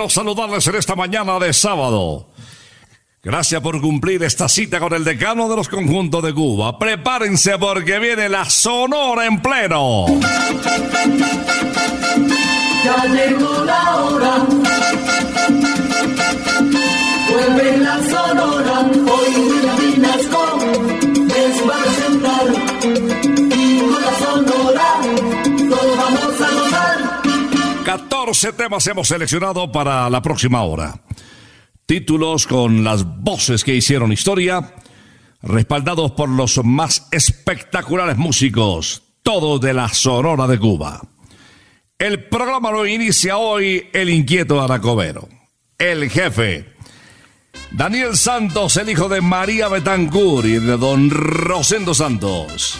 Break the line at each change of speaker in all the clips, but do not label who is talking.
Déjenos saludarles en esta mañana de sábado. Gracias por cumplir esta cita con el decano de los conjuntos de Cuba. Prepárense porque viene la Sonora en pleno.
Ya llegó la hora. Vuelve la sonora.
14 temas hemos seleccionado para la próxima hora. Títulos con las voces que hicieron historia, respaldados por los más espectaculares músicos, todos de la Sonora de Cuba. El programa lo inicia hoy el inquieto Aracobero, el jefe. Daniel Santos, el hijo de María Betancourt y de don Rosendo Santos.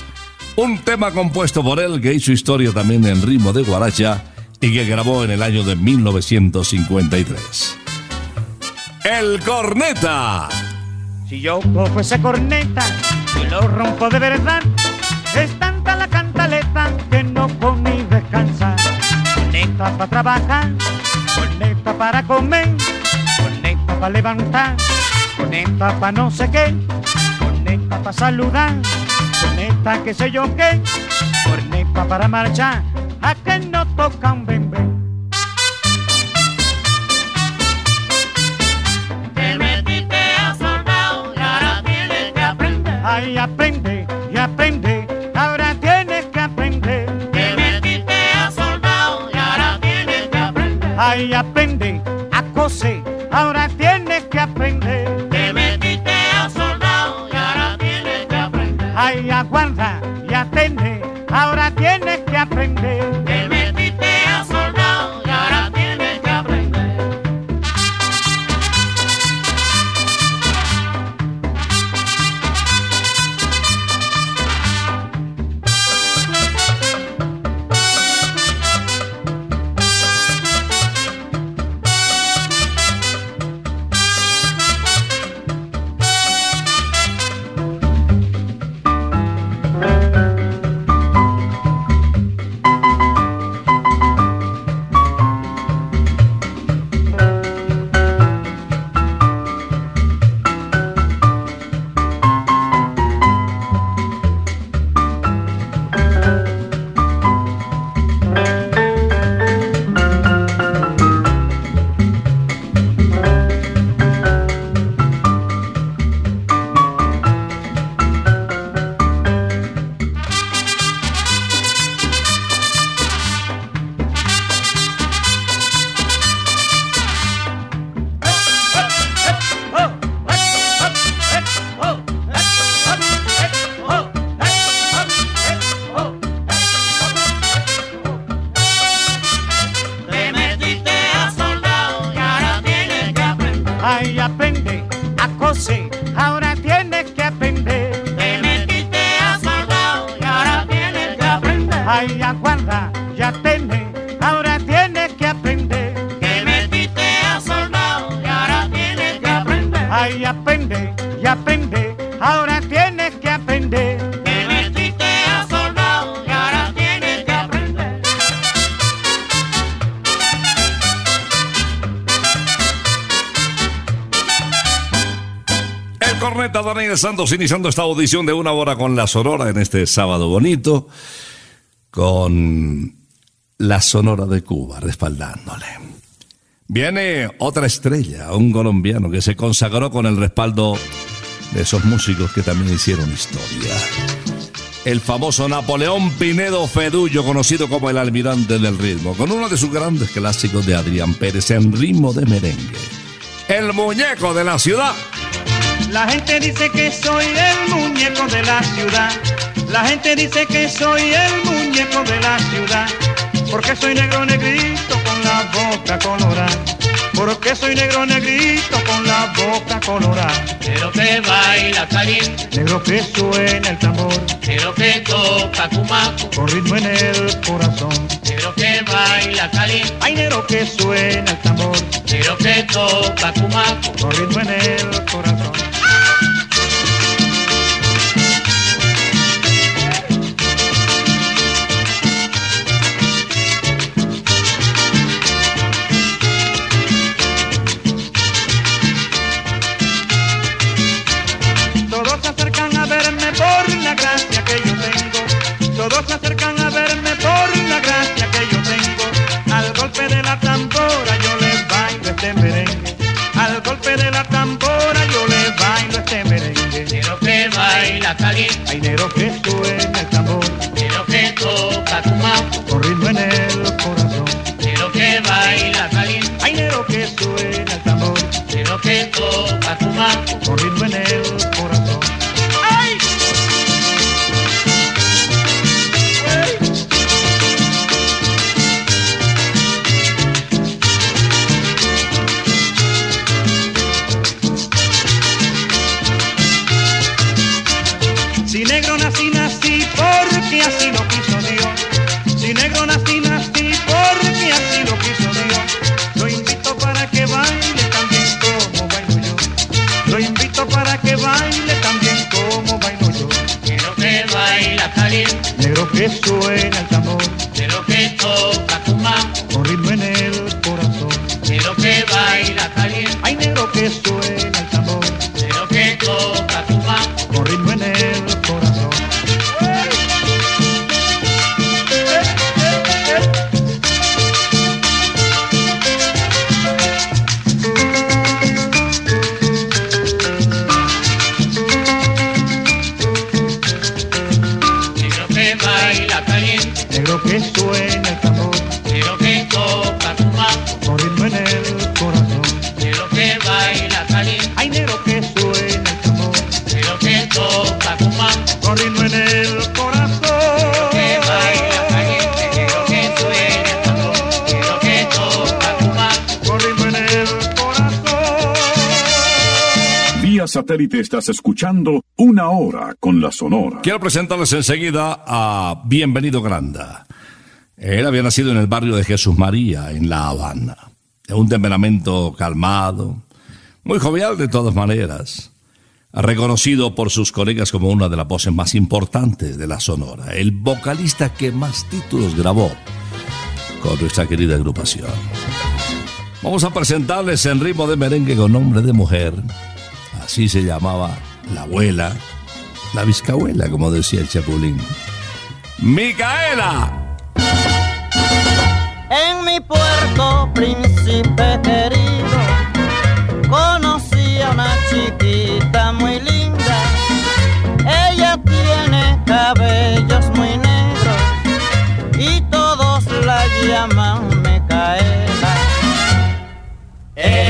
Un tema compuesto por él que hizo historia también en ritmo de guaracha y que grabó en el año de 1953. El Corneta.
Si yo cojo esa corneta y lo rompo de verdad, es tanta la cantaleta que no puedo ni descansar. Corneta para trabajar, corneta para comer, corneta para levantar, corneta para no sé qué, corneta para saludar, corneta que sé yo qué, corneta para marchar, a que no
tocan bembe.
Te metiste a soldado y ahora tienes que aprender.
Ay, aprende
y
aprende, ahora tienes que aprender.
Te metiste a soldado y ahora tienes que aprender.
Ay, aprende, a coser, ahora tienes que aprender.
Te metiste a soldado y ahora tienes que aprender.
Ay, aguanta y atende, ahora tienes que aprender. Ay, aprende a coser, ahora tienes que aprender.
Te metiste a soldado y ahora tienes que aprender.
Ay, aguarda y atende, Santos iniciando esta audición de una hora con la Sonora en este sábado bonito, con la Sonora de Cuba respaldándole. Viene otra estrella, un colombiano que se consagró con el respaldo de esos músicos que también hicieron historia. El famoso Napoleón Pinedo Fedullo, conocido como el almirante del ritmo, con uno de sus grandes clásicos de Adrián Pérez en ritmo de merengue. El muñeco de la ciudad.
La gente dice que soy el muñeco de la ciudad. La gente dice que soy el muñeco de la ciudad. Porque soy negro negrito con la boca colorada. Porque soy negro negrito con la boca colorada.
Quiero que baila caliente,
Negro que suena el tambor
quiero que toca cumaco,
con ritmo en el corazón.
quiero que baila caliente,
Ay, negro que suena el tambor
quiero que toca cumaco.
con ritmo en el corazón.
Satélite estás escuchando Una Hora con la Sonora.
Quiero presentarles enseguida a Bienvenido Granda. Él había nacido en el barrio de Jesús María, en La Habana. De un temperamento calmado, muy jovial de todas maneras. Reconocido por sus colegas como una de las voces más importantes de la Sonora. El vocalista que más títulos grabó con nuestra querida agrupación. Vamos a presentarles en ritmo de merengue con nombre de mujer. Así se llamaba la abuela, la bizcabuela, como decía el Chapulín. ¡Micaela!
En mi puerto, príncipe querido, conocí a una chiquita muy linda. Ella tiene cabellos muy negros y todos la llaman Micaela. Ella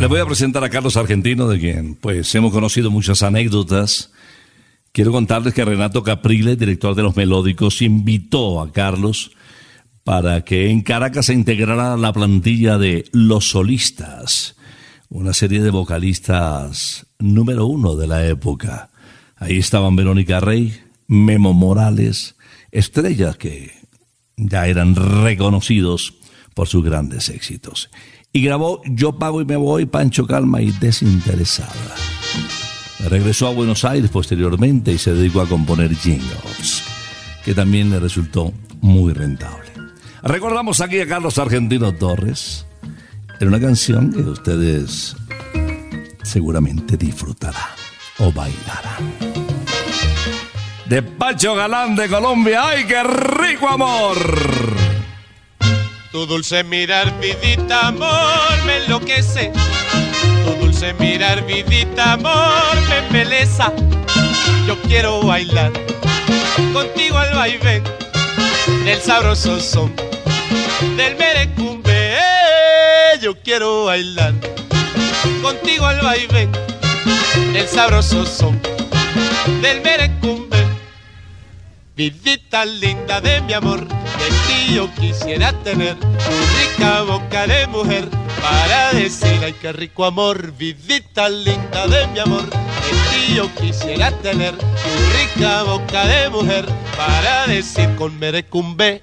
Le voy a presentar a Carlos Argentino, de quien pues hemos conocido muchas anécdotas. Quiero contarles que Renato Capriles, director de Los Melódicos, invitó a Carlos para que en Caracas se integrara la plantilla de Los Solistas, una serie de vocalistas número uno de la época. Ahí estaban Verónica Rey, Memo Morales, estrellas que ya eran reconocidos por sus grandes éxitos. Y grabó Yo pago y me voy, Pancho Calma y Desinteresada. Regresó a Buenos Aires posteriormente y se dedicó a componer jingles, que también le resultó muy rentable. Recordamos aquí a Carlos Argentino Torres en una canción que ustedes seguramente disfrutarán o bailarán. De Pacho Galán de Colombia, ¡ay qué rico amor!
Tu dulce mirar, vidita, amor, me enloquece. Tu dulce mirar, vidita, amor, me embeleza. Yo quiero bailar contigo al vaivén del sabroso son del merecumbe. Yo quiero bailar contigo al vaivén del sabroso son del merecumbe. Vidita linda de mi amor, de ti yo quisiera tener tu rica boca de mujer para decir ay qué rico amor. Vidita linda de mi amor, de ti yo quisiera tener tu rica boca de mujer para decir con merecumbe.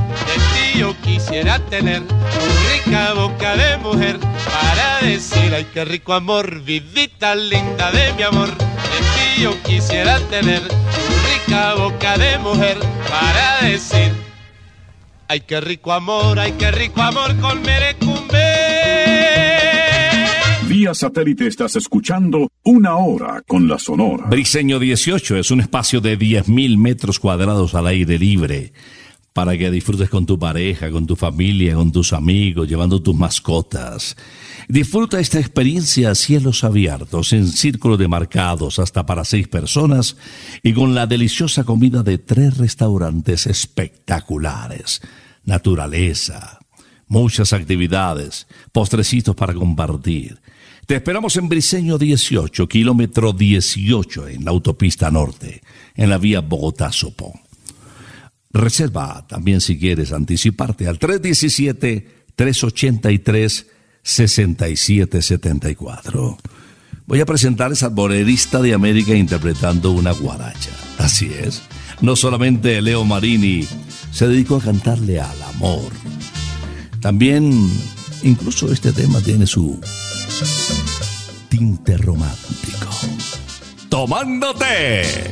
yo quisiera tener tu rica boca de mujer para decir ay qué rico amor. Vidita linda de mi amor, de ti yo quisiera tener tu rica boca de mujer para decir ay qué rico amor, ay qué rico amor con merecumbe.
Vía satélite estás escuchando Una Hora con la Sonora.
Briseño 18 es un espacio de 10.000 metros cuadrados al aire libre para que disfrutes con tu pareja, con tu familia, con tus amigos, llevando tus mascotas. Disfruta esta experiencia a cielos abiertos, en círculo de marcados hasta para seis personas y con la deliciosa comida de tres restaurantes espectaculares. Naturaleza, muchas actividades, postrecitos para compartir. Te esperamos en Briseño 18, kilómetro 18, en la autopista norte, en la vía Bogotá-Sopón. Reserva también si quieres anticiparte al 317-383-6774. Voy a presentarles al bolerista de América interpretando una guaracha. Así es. No solamente Leo Marini se dedicó a cantarle al amor. También, incluso este tema tiene su tinte romántico. Tomándote.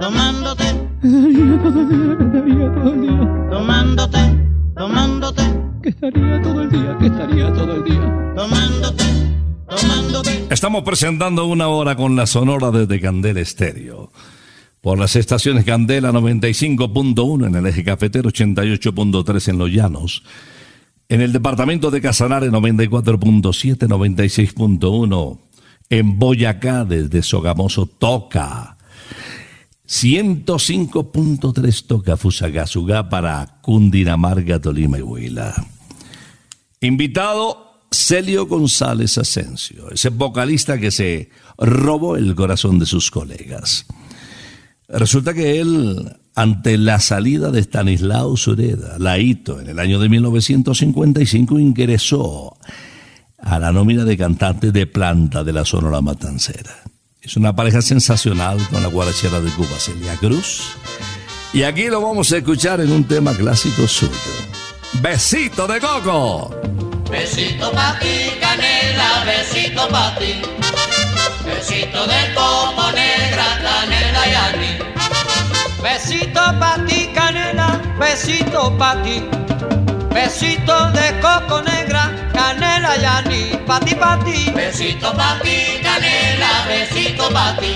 tomándote,
que estaría todo el día, que estaría todo el día.
tomándote, tomándote,
que estaría todo el día, que estaría todo el día.
tomándote, tomándote.
Estamos presentando una hora con la sonora desde Candela Estéreo. Por las estaciones Candela 95.1 en el eje cafetero 88.3 en Los Llanos. En el departamento de Casanare 94.7, 96.1. En Boyacá desde Sogamoso toca. 105.3 toca Fusagasugá para Cundinamarca, Tolima y Huila. Invitado Celio González Asensio, ese vocalista que se robó el corazón de sus colegas. Resulta que él, ante la salida de Stanislao Sureda, Laito, en el año de 1955, ingresó a la nómina de cantantes de planta de la Sonora Matancera. Es una pareja sensacional con la guarachera de Cuba, Celia Cruz. Y aquí lo vamos a escuchar en un tema clásico suyo. Besito de coco.
Besito pa' ti, canela, besito pa' ti. Besito de coco negra, canela y anís.
Besito pa' ti, canela, besito pa' ti. Besito de coco negra, canela y anís. Pa' ti, pa' ti.
Besito pa' ti, canela, besito pa' ti.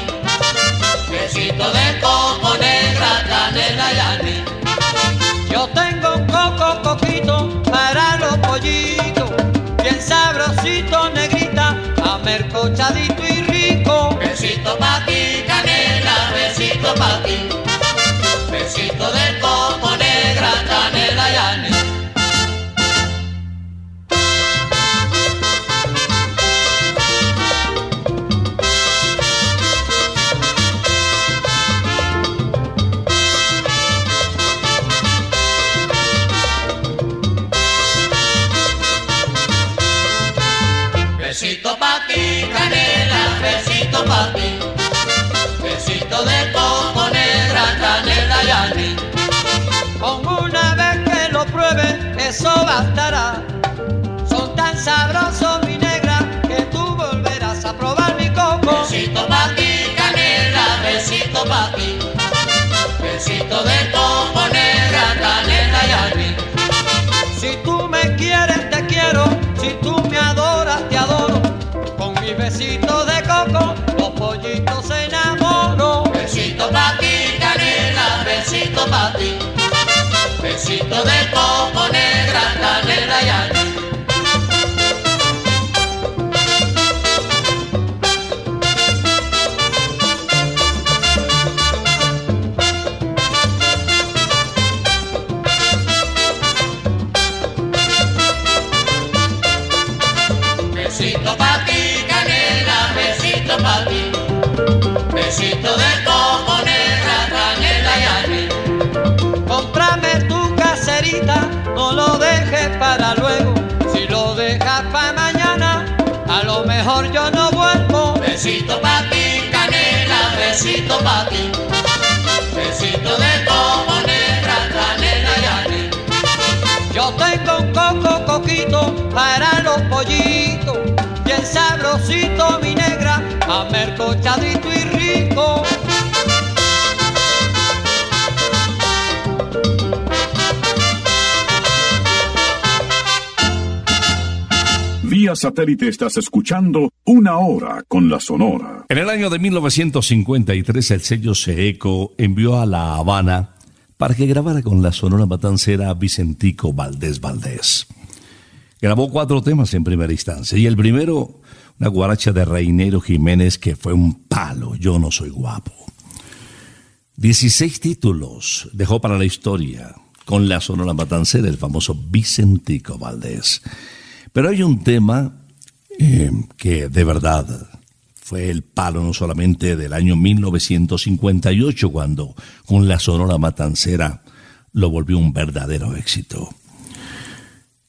Besito de coco negra, canela y anís.
Yo tengo un coco coquito para los pollitos, bien sabrosito, negrita, amercochadito y rico.
Besito pa' ti, canela, besito pa' ti. Besito de coco negra,
eso bastará. Son tan sabrosos,
Besito de coco negra, canela y
Besito
pa' ti, canela, besito pa' ti. Besito de coco negra, canela y anís.
Yo tengo un coco coquito para los pollitos, bien sabrosito mi negra, amercochadito y rico.
Vía satélite estás escuchando Una Hora con la Sonora.
En el año de 1953 el sello Seeco envió a La Habana para que grabara con la sonora matancera Vicentico Valdés Valdés. Grabó cuatro temas en primera instancia y el primero, una guaracha de Reinero Jiménez que fue un palo, yo no soy guapo. 16 títulos dejó para la historia con la sonora matancera el famoso Vicentico Valdés. Pero hay un tema eh, que de verdad fue el palo no solamente del año 1958, cuando con la Sonora Matancera lo volvió un verdadero éxito.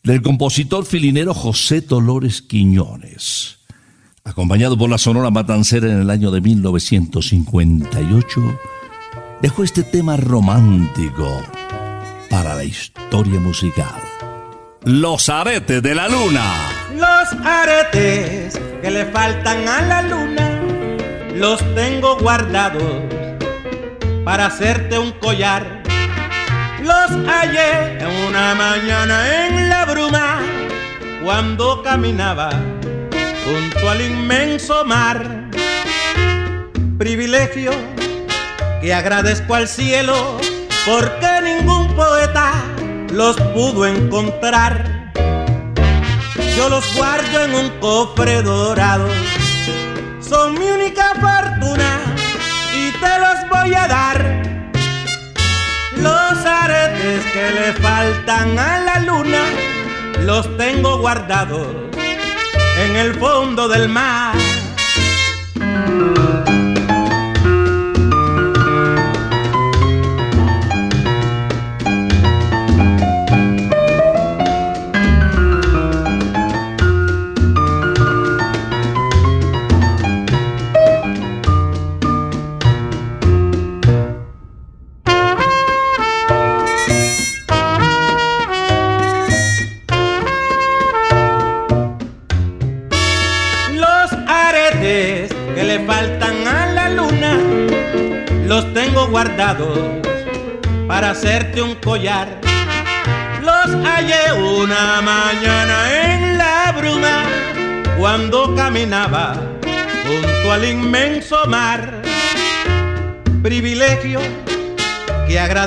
Del compositor filinero José Dolores Quiñones, acompañado por la Sonora Matancera en el año de 1958, dejó este tema romántico para la historia musical. Los aretes de la luna.
Los aretes que le faltan a la luna los tengo guardados para hacerte un collar. Los hallé en una mañana en la bruma cuando caminaba junto al inmenso mar. Privilegio que agradezco al cielo porque ningún poeta los pudo encontrar. Yo los guardo en un cofre dorado, son mi única fortuna y te los voy a dar. Los aretes que le faltan a la luna, los tengo guardados en el fondo del mar.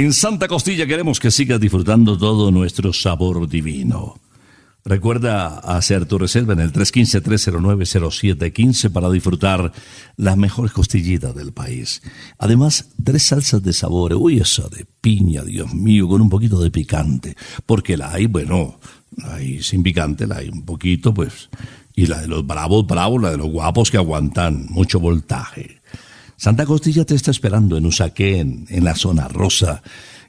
En Santa Costilla queremos que sigas disfrutando todo nuestro sabor divino. Recuerda hacer tu reserva en el 315-309-0715 para disfrutar las mejores costillitas del país. Además, tres salsas de sabor. Uy, esa de piña, Dios mío, con un poquito de picante. Porque la hay, bueno, la hay sin picante, la hay un poquito, pues. Y la de los bravos, bravos, la de los guapos que aguantan mucho voltaje. Santa Costilla te está esperando en Usaquén, en la zona rosa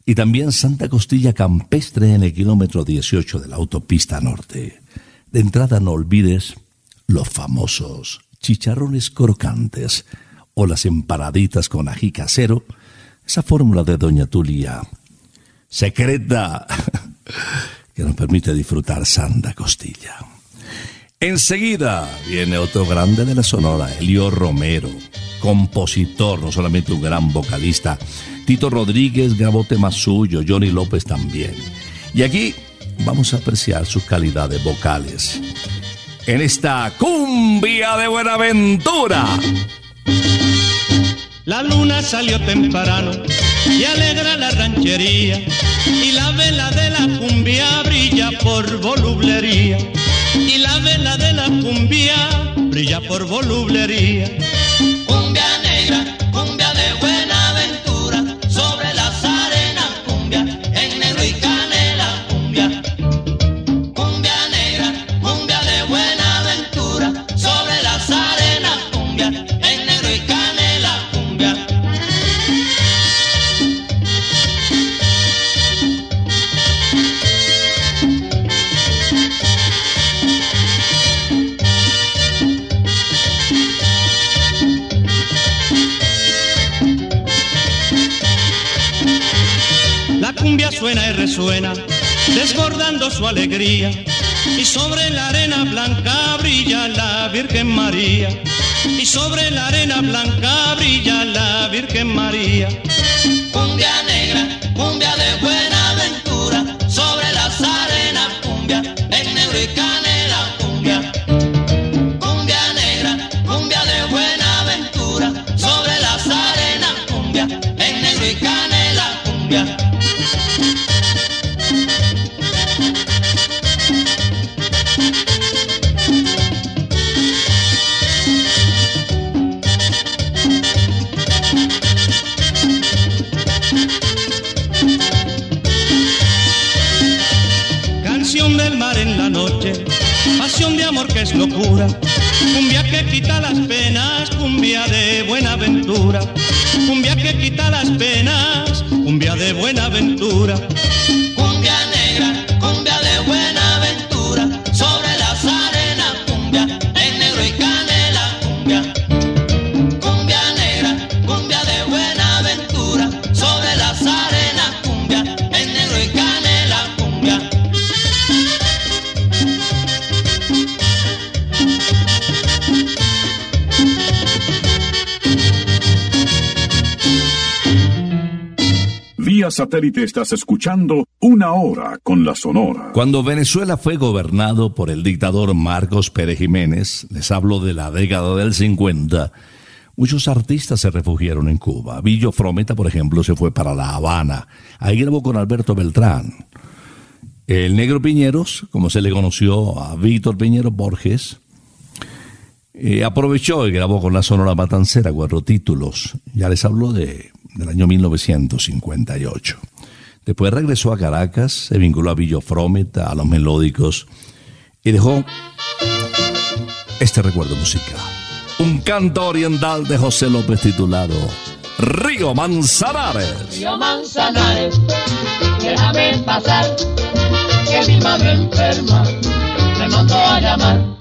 y también Santa Costilla Campestre en el kilómetro 18 de la autopista norte. De entrada no olvides los famosos chicharrones crocantes o las empanaditas con ají casero, esa fórmula de Doña Tulia, secreta, que nos permite disfrutar Santa Costilla. Enseguida viene otro grande de la Sonora, Elio Romero, compositor, no solamente un gran vocalista. Tito Rodríguez grabó temas suyos, Johnny López también. Y aquí vamos a apreciar sus calidades vocales. En esta cumbia de Buenaventura.
La luna salió temprano y alegra la ranchería y la vela de la cumbia brilla por volublería y la vela de la cumbia brilla por volublería.
Cumbia
resuena, desbordando su alegría. Y sobre la arena blanca brilla la Virgen María. Y sobre la arena blanca
satélite estás escuchando Una Hora con la Sonora.
Cuando Venezuela fue gobernado por el dictador Marcos Pérez Jiménez, les hablo de la década del 50, muchos artistas se refugiaron en Cuba. Villo Frometa, por ejemplo, se fue para La Habana. Ahí grabó con Alberto Beltrán. El negro Piñeros, como se le conoció a Víctor Piñeros Borges, eh, aprovechó y grabó con la Sonora Matancera cuatro títulos. Ya les hablo de, del año 1958. Después regresó a Caracas, se vinculó a Villo Frometa, a los melódicos, y dejó este recuerdo musical. Un canto oriental de José López titulado Río Manzanares.
Río Manzanares, déjame pasar, que mi madre enferma me mandó a llamar.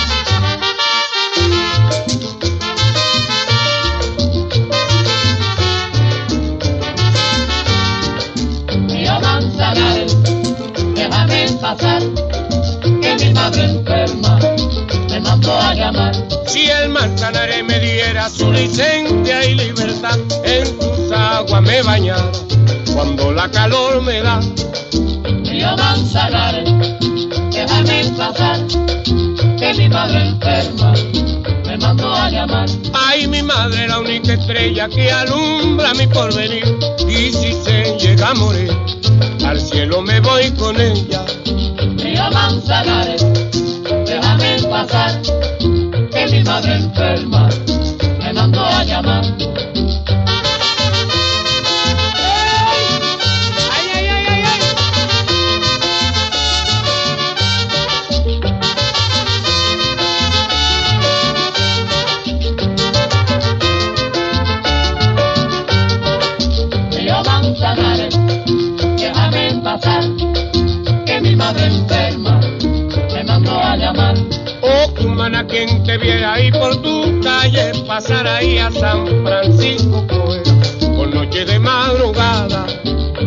Manzanares, déjame pasar, que mi madre enferma me mandó a llamar.
Si el Manzanares me diera su licencia y libertad, en sus aguas me bañara cuando la calor me da.
Río Manzanares, déjame pasar, que mi madre enferma
Ay, mi madre, la única estrella que alumbra mi porvenir. Y si se llega a morir, al cielo me voy con ella.
Río Manzanares, déjame pasar, que mi madre enferma me mandó a llamar.
Quien te viera ahí por tu calle, pasar ahí a San Francisco, pues, por noche de madrugada.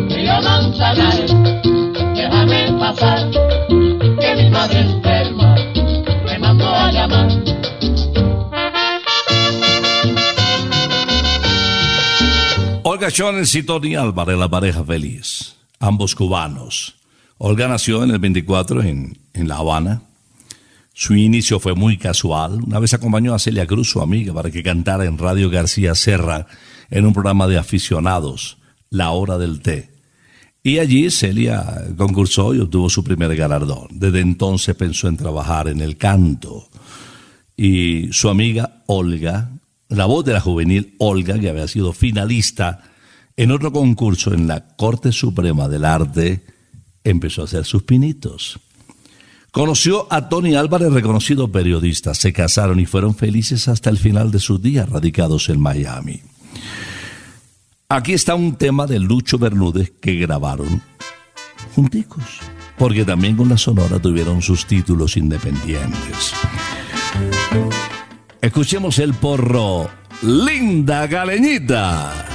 Río Manzanares, déjame pasar, que mi madre enferma me mandó a llamar.
Olga Jones y Tony Álvarez, la pareja feliz, ambos cubanos. Olga nació en el 24 en, en La Habana. Su inicio fue muy casual. Una vez acompañó a Celia Cruz, su amiga, para que cantara en Radio García Serra en un programa de aficionados, La Hora del Té. Y allí Celia concursó y obtuvo su primer galardón. Desde entonces pensó en trabajar en el canto. Y su amiga Olga, la voz de la juvenil Olga, que había sido finalista en otro concurso en la Corte Suprema del Arte, empezó a hacer sus pinitos. Conoció a Tony Álvarez, reconocido periodista. Se casaron y fueron felices hasta el final de sus días, radicados en Miami. Aquí está un tema de Lucho Bermúdez que grabaron junticos, porque también con la Sonora tuvieron sus títulos independientes. Escuchemos el porro Linda Galeñita.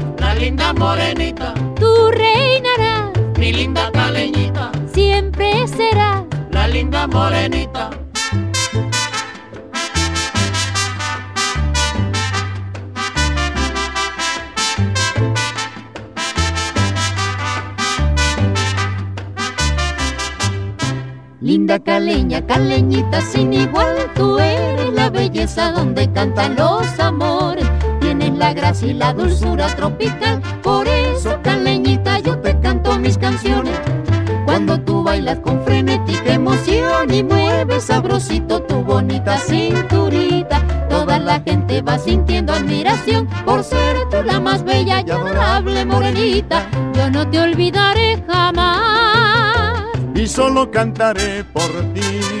La linda morenita. Tú reinarás. Mi linda caleñita. Siempre serás. La linda morenita. Linda caleña, caleñita sin igual, tú eres la belleza donde cantan los amores. Gracia y la dulzura tropical, por eso caleñita yo te canto mis canciones. Cuando tú bailas con frenética emoción y mueves sabrosito tu bonita cinturita, toda la gente va sintiendo admiración por ser tú la más bella y adorable morenita. Yo no te olvidaré jamás.
y solo cantaré por ti.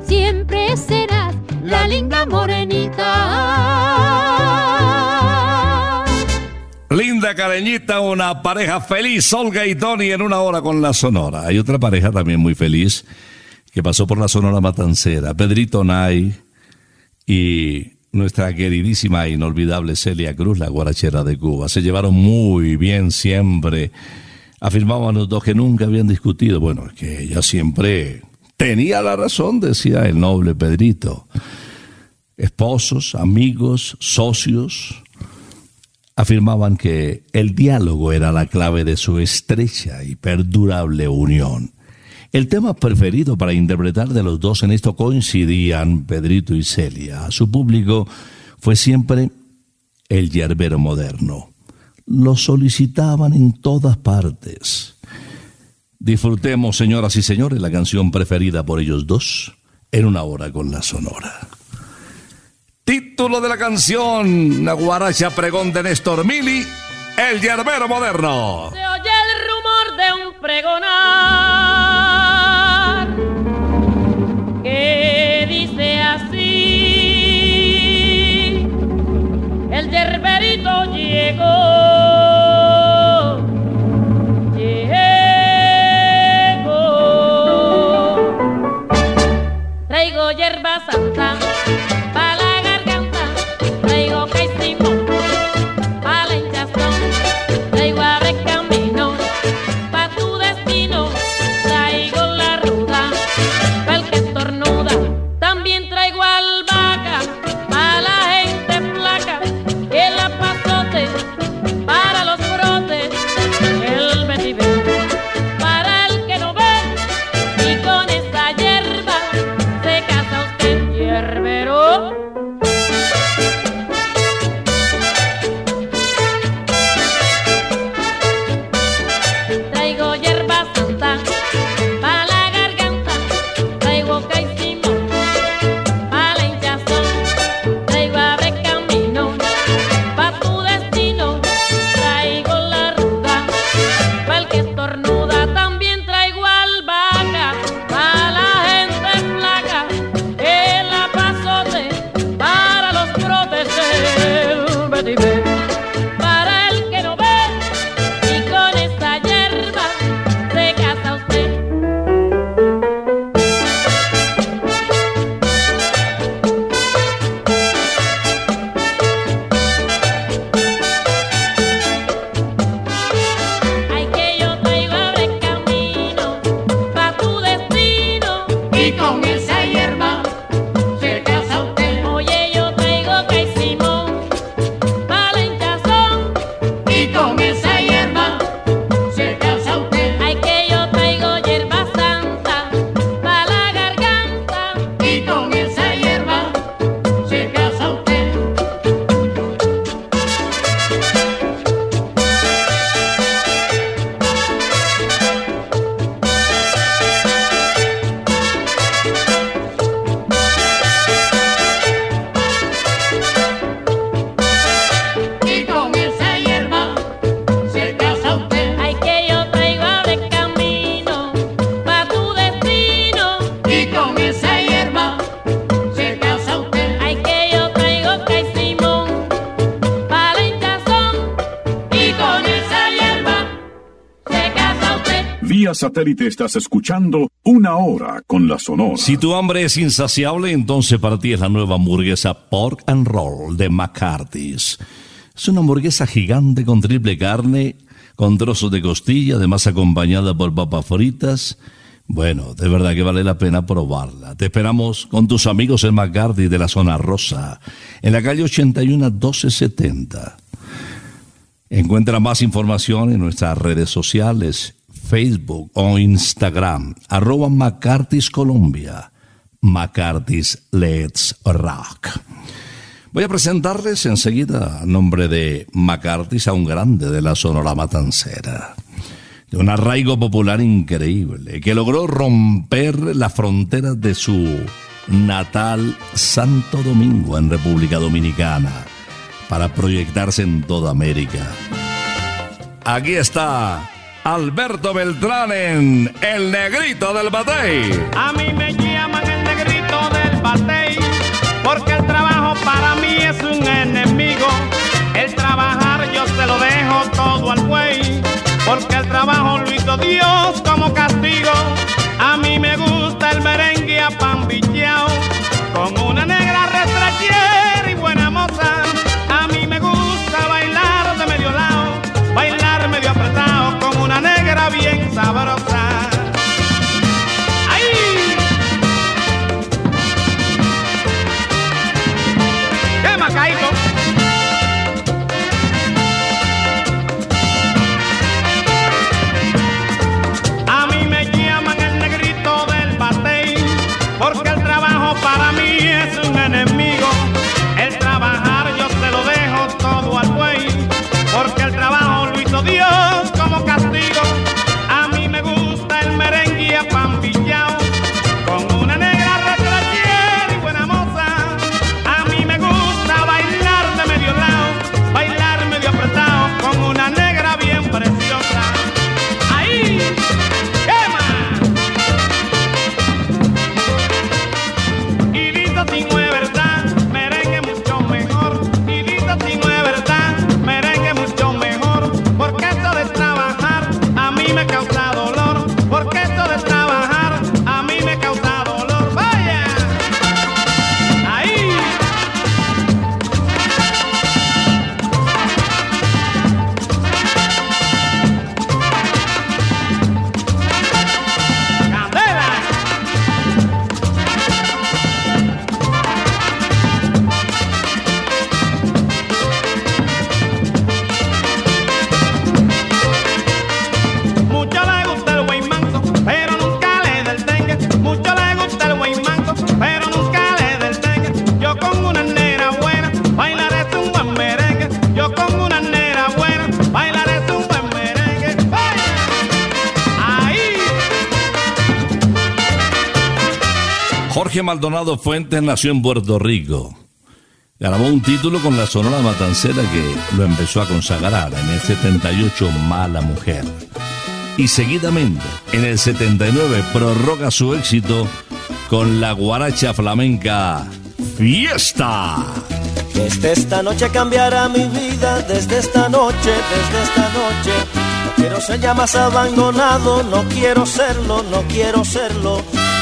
Siempre serás la linda morenita.
Linda Caleñita, una pareja feliz, Olga y Tony en una hora con la Sonora. Hay otra pareja también muy feliz que pasó por la Sonora Matancera, Pedrito Nay y nuestra queridísima e inolvidable Celia Cruz, la guarachera de Cuba. Se llevaron muy bien siempre. Afirmaban los dos que nunca habían discutido. Bueno, que ella siempre tenía la razón, decía el noble Pedrito. Esposos, amigos, socios, afirmaban que el diálogo era la clave de su estrecha y perdurable unión. El tema preferido para interpretar de los dos en esto coincidían Pedrito y Celia. A su público fue siempre el yerbero moderno. Lo solicitaban en todas partes. Disfrutemos, señoras y señores, la canción preferida por ellos dos en una hora con la Sonora. Título de la canción, una guaracha pregón de Néstor Mili, El Yerbero Moderno.
Se oye el rumor de un pregonar que dice así: El yerberito. Llegó. pa.
Satélite estás escuchando Una Hora con la Sonora.
Si tu hambre es insaciable, entonces para ti es la nueva hamburguesa Pork and Roll de McCarthy's. Es una hamburguesa gigante con triple carne, con trozos de costilla, además acompañada por papas fritas. Bueno, de verdad que vale la pena probarla. Te esperamos con tus amigos en McCarthy de la zona rosa, en la calle 81 1270. Encuentra más información en nuestras redes sociales, Facebook o Instagram, arroba McCarthy's Colombia, McCarthy's Let's Rock. Voy a presentarles enseguida a nombre de McCarthy's a un grande de la Sonora Matancera, de un arraigo popular increíble, que logró romper las fronteras de su natal Santo Domingo en República Dominicana para proyectarse en toda América. Aquí está Alberto Beltrán en El Negrito del Batey.
A mí me llaman el negrito del batey, porque el trabajo para mí es un enemigo. El trabajar yo se lo dejo todo al buey, porque el trabajo lo hizo Dios como castigo. A mí me gusta el merengue a pan bicheao,
Maldonado Fuentes nació en Puerto Rico. Grabó un título con la Sonora Matancera que lo empezó a consagrar en el 78 Mala Mujer. Y seguidamente, en el 79, prorroga su éxito con la guaracha flamenca Fiesta.
Desde esta noche cambiará mi vida, desde esta noche, desde esta noche. No quiero ser ya más abandonado, no quiero serlo, no quiero serlo.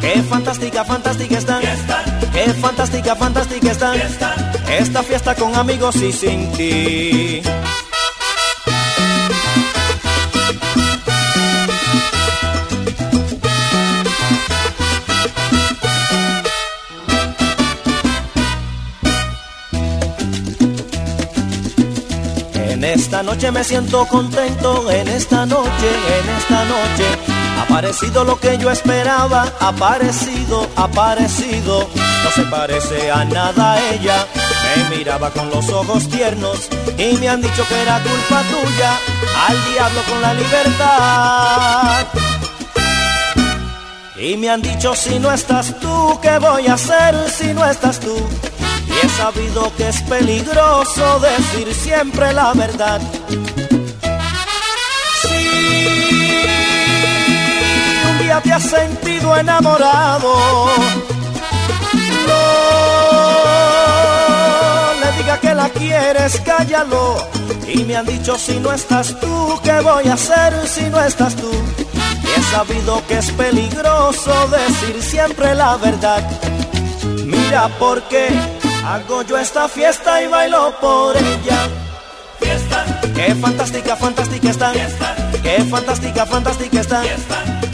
Qué fantástica, fantástica están. Qué fantástica, fantástica están. Esta fiesta con amigos y sin ti. En esta noche me siento contento, en esta noche, en esta noche, ha aparecido lo que yo esperaba, ha aparecido, aparecido. No se parece a nada ella. Me miraba con los ojos tiernos y me han dicho que era culpa tuya. Al diablo con la libertad. Y me han dicho si no estás tú, ¿qué voy a hacer si no estás tú? Y he sabido que es peligroso decir siempre la verdad. Te has sentido enamorado, no le diga que la quieres, cállalo. Y me han dicho si no estás tú, ¿qué voy a hacer si no estás tú? Y he sabido que es peligroso decir siempre la verdad. Mira por qué hago yo esta fiesta y bailo por ella. Fiesta. Qué fantástica, fantástica está. Qué fantástica, fantástica está.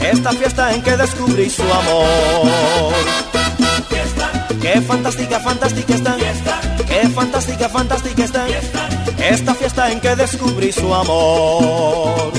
Esta fiesta en que descubrí su amor. Qué fantástica, fantástica está. Qué fantástica, fantástica está. Esta fiesta en que descubrí su amor.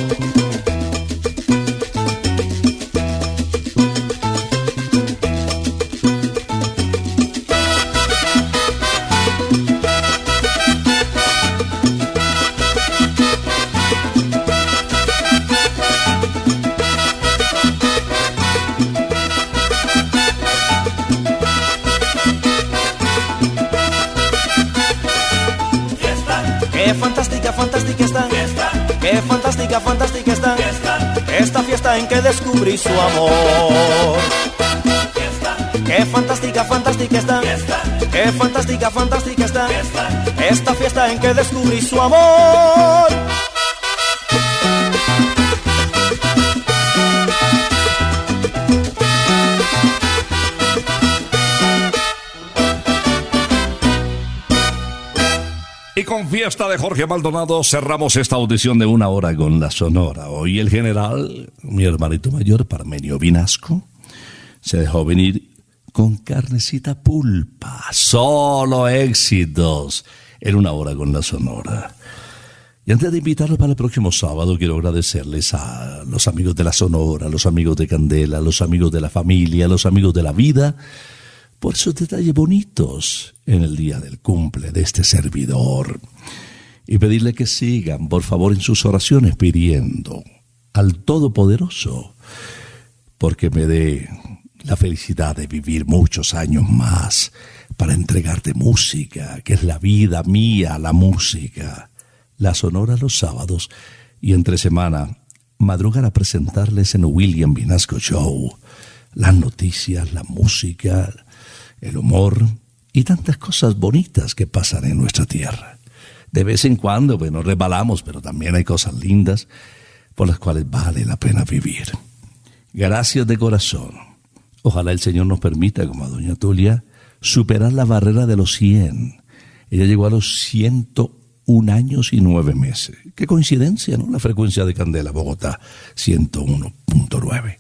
Fantástica, fantástica está. Qué fantástica, fantástica está. Esta fiesta en que descubrí su amor. Qué fantástica, fantástica está. Qué fantástica, fantástica está. Esta fiesta en que descubrí su amor.
Con fiesta de Jorge Maldonado cerramos esta audición de una hora con la Sonora. Hoy el general, mi hermanito mayor, Parmenio Vinasco, se dejó venir con carnecita pulpa. Solo éxitos en una hora con la Sonora. Y antes de invitarlos para el próximo sábado, quiero agradecerles a los amigos de la Sonora, los amigos de Candela, los amigos de la familia, los amigos de la vida, por esos detalles bonitos en el día del cumple de este servidor. Y pedirle que sigan, por favor, en sus oraciones pidiendo al Todopoderoso, porque me dé la felicidad de vivir muchos años más para entregarte música, que es la vida mía, la música. La Sonora los sábados y entre semana madrugar a presentarles en William Vinasco Show las noticias, la música, el humor y tantas cosas bonitas que pasan en nuestra tierra. De vez en cuando, bueno, rebalamos, pero también hay cosas lindas por las cuales vale la pena vivir. Gracias de corazón. Ojalá el Señor nos permita, como a doña Tulia, superar la barrera de los 100. Ella llegó a los 101 años y 9 meses. Qué coincidencia, ¿no? La frecuencia de Candela, Bogotá, 101.9.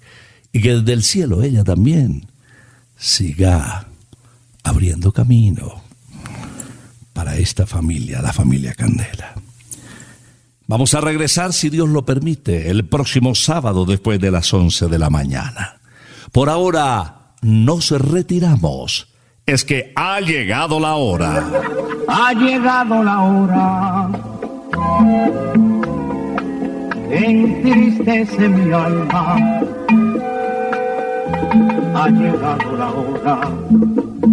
Y que desde el cielo ella también siga abriendo camino para esta familia, la familia Candela. Vamos a regresar, si Dios lo permite, el próximo sábado después de las 11 de la mañana. Por ahora, nos retiramos. Es que ha llegado la hora.
Ha llegado la hora. Entristece mi alma. Ha llegado la hora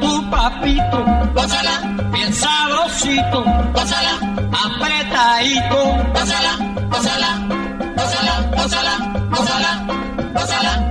papito, gózala, bien sabrosito, gózala, apretadito, gózala, gózala, gózala, gózala, gózala, gózala.